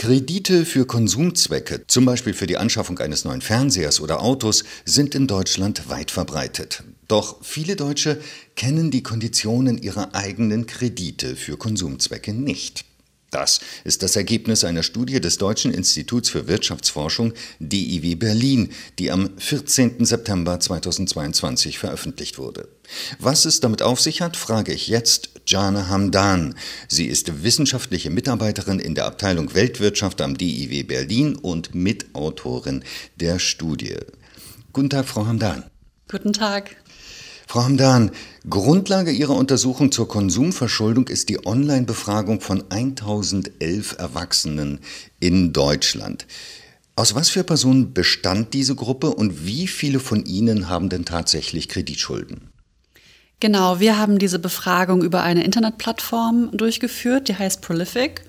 Kredite für Konsumzwecke, zum Beispiel für die Anschaffung eines neuen Fernsehers oder Autos, sind in Deutschland weit verbreitet. Doch viele Deutsche kennen die Konditionen ihrer eigenen Kredite für Konsumzwecke nicht. Das ist das Ergebnis einer Studie des Deutschen Instituts für Wirtschaftsforschung DIW Berlin, die am 14. September 2022 veröffentlicht wurde. Was es damit auf sich hat, frage ich jetzt Jana Hamdan. Sie ist wissenschaftliche Mitarbeiterin in der Abteilung Weltwirtschaft am DIW Berlin und Mitautorin der Studie. Guten Tag, Frau Hamdan. Guten Tag. Frau Hamdan, Grundlage Ihrer Untersuchung zur Konsumverschuldung ist die Online-Befragung von 1011 Erwachsenen in Deutschland. Aus was für Personen bestand diese Gruppe und wie viele von ihnen haben denn tatsächlich Kreditschulden? Genau, wir haben diese Befragung über eine Internetplattform durchgeführt, die heißt Prolific.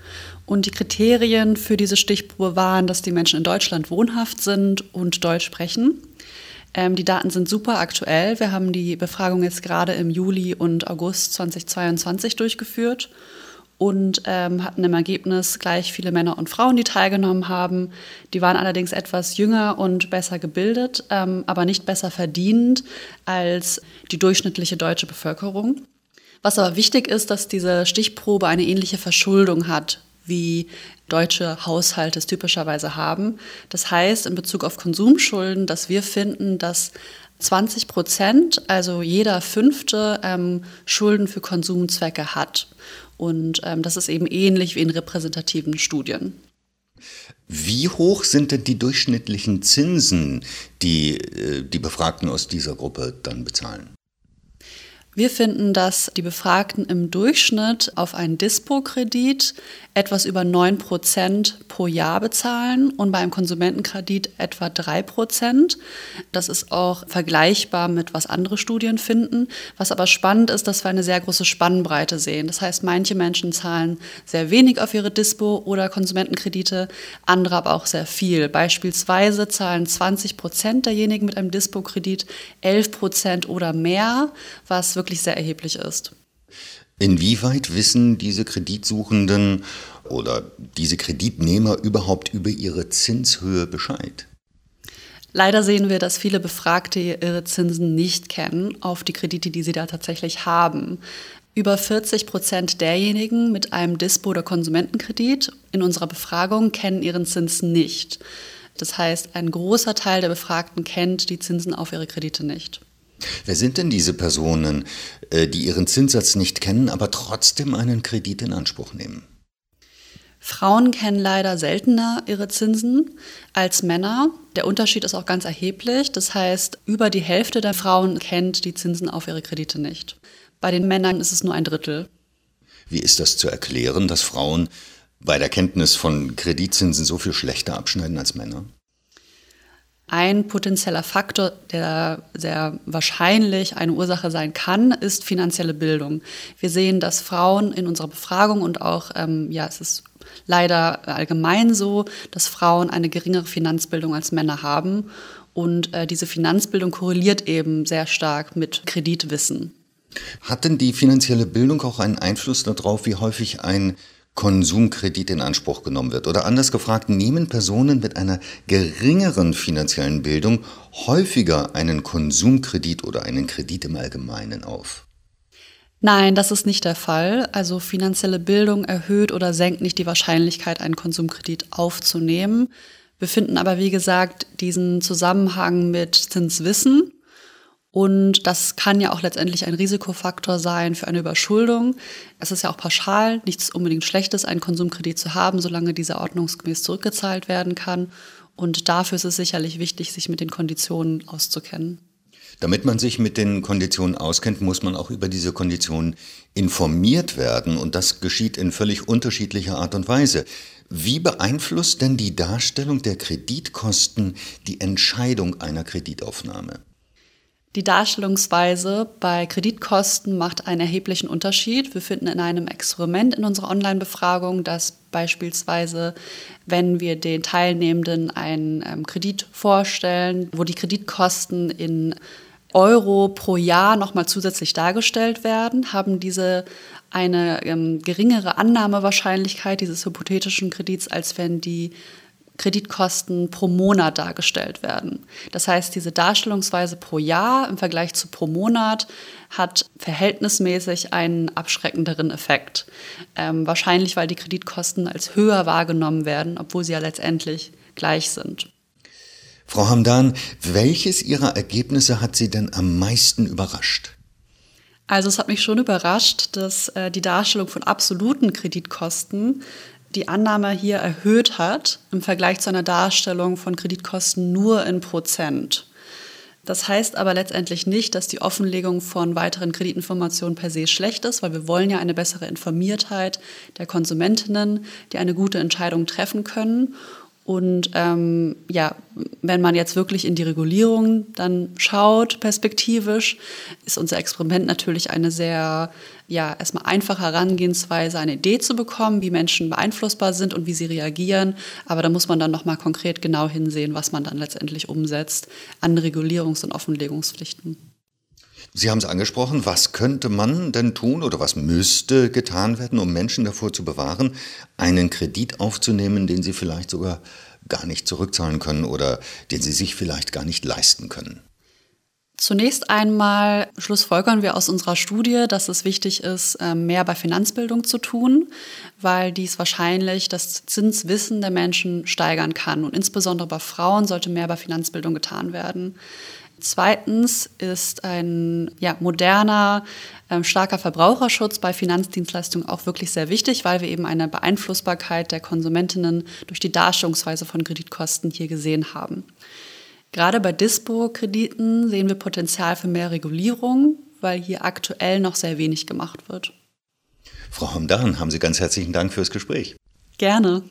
Und die Kriterien für diese Stichprobe waren, dass die Menschen in Deutschland wohnhaft sind und Deutsch sprechen. Ähm, die Daten sind super aktuell. Wir haben die Befragung jetzt gerade im Juli und August 2022 durchgeführt und ähm, hatten im Ergebnis gleich viele Männer und Frauen, die teilgenommen haben. Die waren allerdings etwas jünger und besser gebildet, ähm, aber nicht besser verdient als die durchschnittliche deutsche Bevölkerung. Was aber wichtig ist, dass diese Stichprobe eine ähnliche Verschuldung hat wie deutsche Haushalte es typischerweise haben. Das heißt in Bezug auf Konsumschulden, dass wir finden, dass 20 Prozent, also jeder Fünfte, ähm, Schulden für Konsumzwecke hat. Und ähm, das ist eben ähnlich wie in repräsentativen Studien. Wie hoch sind denn die durchschnittlichen Zinsen, die äh, die Befragten aus dieser Gruppe dann bezahlen? Wir finden, dass die Befragten im Durchschnitt auf einen Dispo-Kredit etwas über 9 Prozent pro Jahr bezahlen und beim Konsumentenkredit etwa 3 Prozent. Das ist auch vergleichbar mit, was andere Studien finden. Was aber spannend ist, dass wir eine sehr große Spannbreite sehen. Das heißt, manche Menschen zahlen sehr wenig auf ihre Dispo- oder Konsumentenkredite, andere aber auch sehr viel. Beispielsweise zahlen 20 Prozent derjenigen mit einem Dispo-Kredit 11 Prozent oder mehr, was wirklich sehr erheblich ist. Inwieweit wissen diese Kreditsuchenden oder diese Kreditnehmer überhaupt über ihre Zinshöhe Bescheid? Leider sehen wir, dass viele Befragte ihre Zinsen nicht kennen auf die Kredite, die sie da tatsächlich haben. Über 40 Prozent derjenigen mit einem Dispo- oder Konsumentenkredit in unserer Befragung kennen ihren Zins nicht. Das heißt, ein großer Teil der Befragten kennt die Zinsen auf ihre Kredite nicht. Wer sind denn diese Personen, äh, die ihren Zinssatz nicht kennen, aber trotzdem einen Kredit in Anspruch nehmen? Frauen kennen leider seltener ihre Zinsen als Männer. Der Unterschied ist auch ganz erheblich. Das heißt, über die Hälfte der Frauen kennt die Zinsen auf ihre Kredite nicht. Bei den Männern ist es nur ein Drittel. Wie ist das zu erklären, dass Frauen bei der Kenntnis von Kreditzinsen so viel schlechter abschneiden als Männer? Ein potenzieller Faktor, der sehr wahrscheinlich eine Ursache sein kann, ist finanzielle Bildung. Wir sehen, dass Frauen in unserer Befragung und auch, ähm, ja, es ist leider allgemein so, dass Frauen eine geringere Finanzbildung als Männer haben. Und äh, diese Finanzbildung korreliert eben sehr stark mit Kreditwissen. Hat denn die finanzielle Bildung auch einen Einfluss darauf, wie häufig ein Konsumkredit in Anspruch genommen wird. Oder anders gefragt, nehmen Personen mit einer geringeren finanziellen Bildung häufiger einen Konsumkredit oder einen Kredit im Allgemeinen auf? Nein, das ist nicht der Fall. Also finanzielle Bildung erhöht oder senkt nicht die Wahrscheinlichkeit, einen Konsumkredit aufzunehmen. Wir finden aber, wie gesagt, diesen Zusammenhang mit Zinswissen und das kann ja auch letztendlich ein Risikofaktor sein für eine Überschuldung. Es ist ja auch pauschal nichts unbedingt Schlechtes, einen Konsumkredit zu haben, solange dieser ordnungsgemäß zurückgezahlt werden kann. Und dafür ist es sicherlich wichtig, sich mit den Konditionen auszukennen. Damit man sich mit den Konditionen auskennt, muss man auch über diese Konditionen informiert werden. Und das geschieht in völlig unterschiedlicher Art und Weise. Wie beeinflusst denn die Darstellung der Kreditkosten die Entscheidung einer Kreditaufnahme? Die Darstellungsweise bei Kreditkosten macht einen erheblichen Unterschied. Wir finden in einem Experiment in unserer Online-Befragung, dass beispielsweise, wenn wir den Teilnehmenden einen ähm, Kredit vorstellen, wo die Kreditkosten in Euro pro Jahr nochmal zusätzlich dargestellt werden, haben diese eine ähm, geringere Annahmewahrscheinlichkeit dieses hypothetischen Kredits, als wenn die Kreditkosten pro Monat dargestellt werden. Das heißt, diese Darstellungsweise pro Jahr im Vergleich zu pro Monat hat verhältnismäßig einen abschreckenderen Effekt. Ähm, wahrscheinlich, weil die Kreditkosten als höher wahrgenommen werden, obwohl sie ja letztendlich gleich sind. Frau Hamdan, welches Ihrer Ergebnisse hat Sie denn am meisten überrascht? Also es hat mich schon überrascht, dass äh, die Darstellung von absoluten Kreditkosten die Annahme hier erhöht hat im Vergleich zu einer Darstellung von Kreditkosten nur in Prozent. Das heißt aber letztendlich nicht, dass die Offenlegung von weiteren Kreditinformationen per se schlecht ist, weil wir wollen ja eine bessere Informiertheit der Konsumentinnen, die eine gute Entscheidung treffen können. Und ähm, ja, wenn man jetzt wirklich in die Regulierung dann schaut, perspektivisch, ist unser Experiment natürlich eine sehr, ja, erstmal einfache Herangehensweise, eine Idee zu bekommen, wie Menschen beeinflussbar sind und wie sie reagieren. Aber da muss man dann nochmal konkret genau hinsehen, was man dann letztendlich umsetzt an Regulierungs- und Offenlegungspflichten. Sie haben es angesprochen, was könnte man denn tun oder was müsste getan werden, um Menschen davor zu bewahren, einen Kredit aufzunehmen, den sie vielleicht sogar gar nicht zurückzahlen können oder den sie sich vielleicht gar nicht leisten können? Zunächst einmal schlussfolgern wir aus unserer Studie, dass es wichtig ist, ähm, mehr bei Finanzbildung zu tun, weil dies wahrscheinlich das Zinswissen der Menschen steigern kann. Und insbesondere bei Frauen sollte mehr bei Finanzbildung getan werden. Zweitens ist ein ja, moderner, äh, starker Verbraucherschutz bei Finanzdienstleistungen auch wirklich sehr wichtig, weil wir eben eine Beeinflussbarkeit der Konsumentinnen durch die Darstellungsweise von Kreditkosten hier gesehen haben. Gerade bei Dispo-Krediten sehen wir Potenzial für mehr Regulierung, weil hier aktuell noch sehr wenig gemacht wird. Frau Hamdan, haben Sie ganz herzlichen Dank fürs Gespräch. Gerne.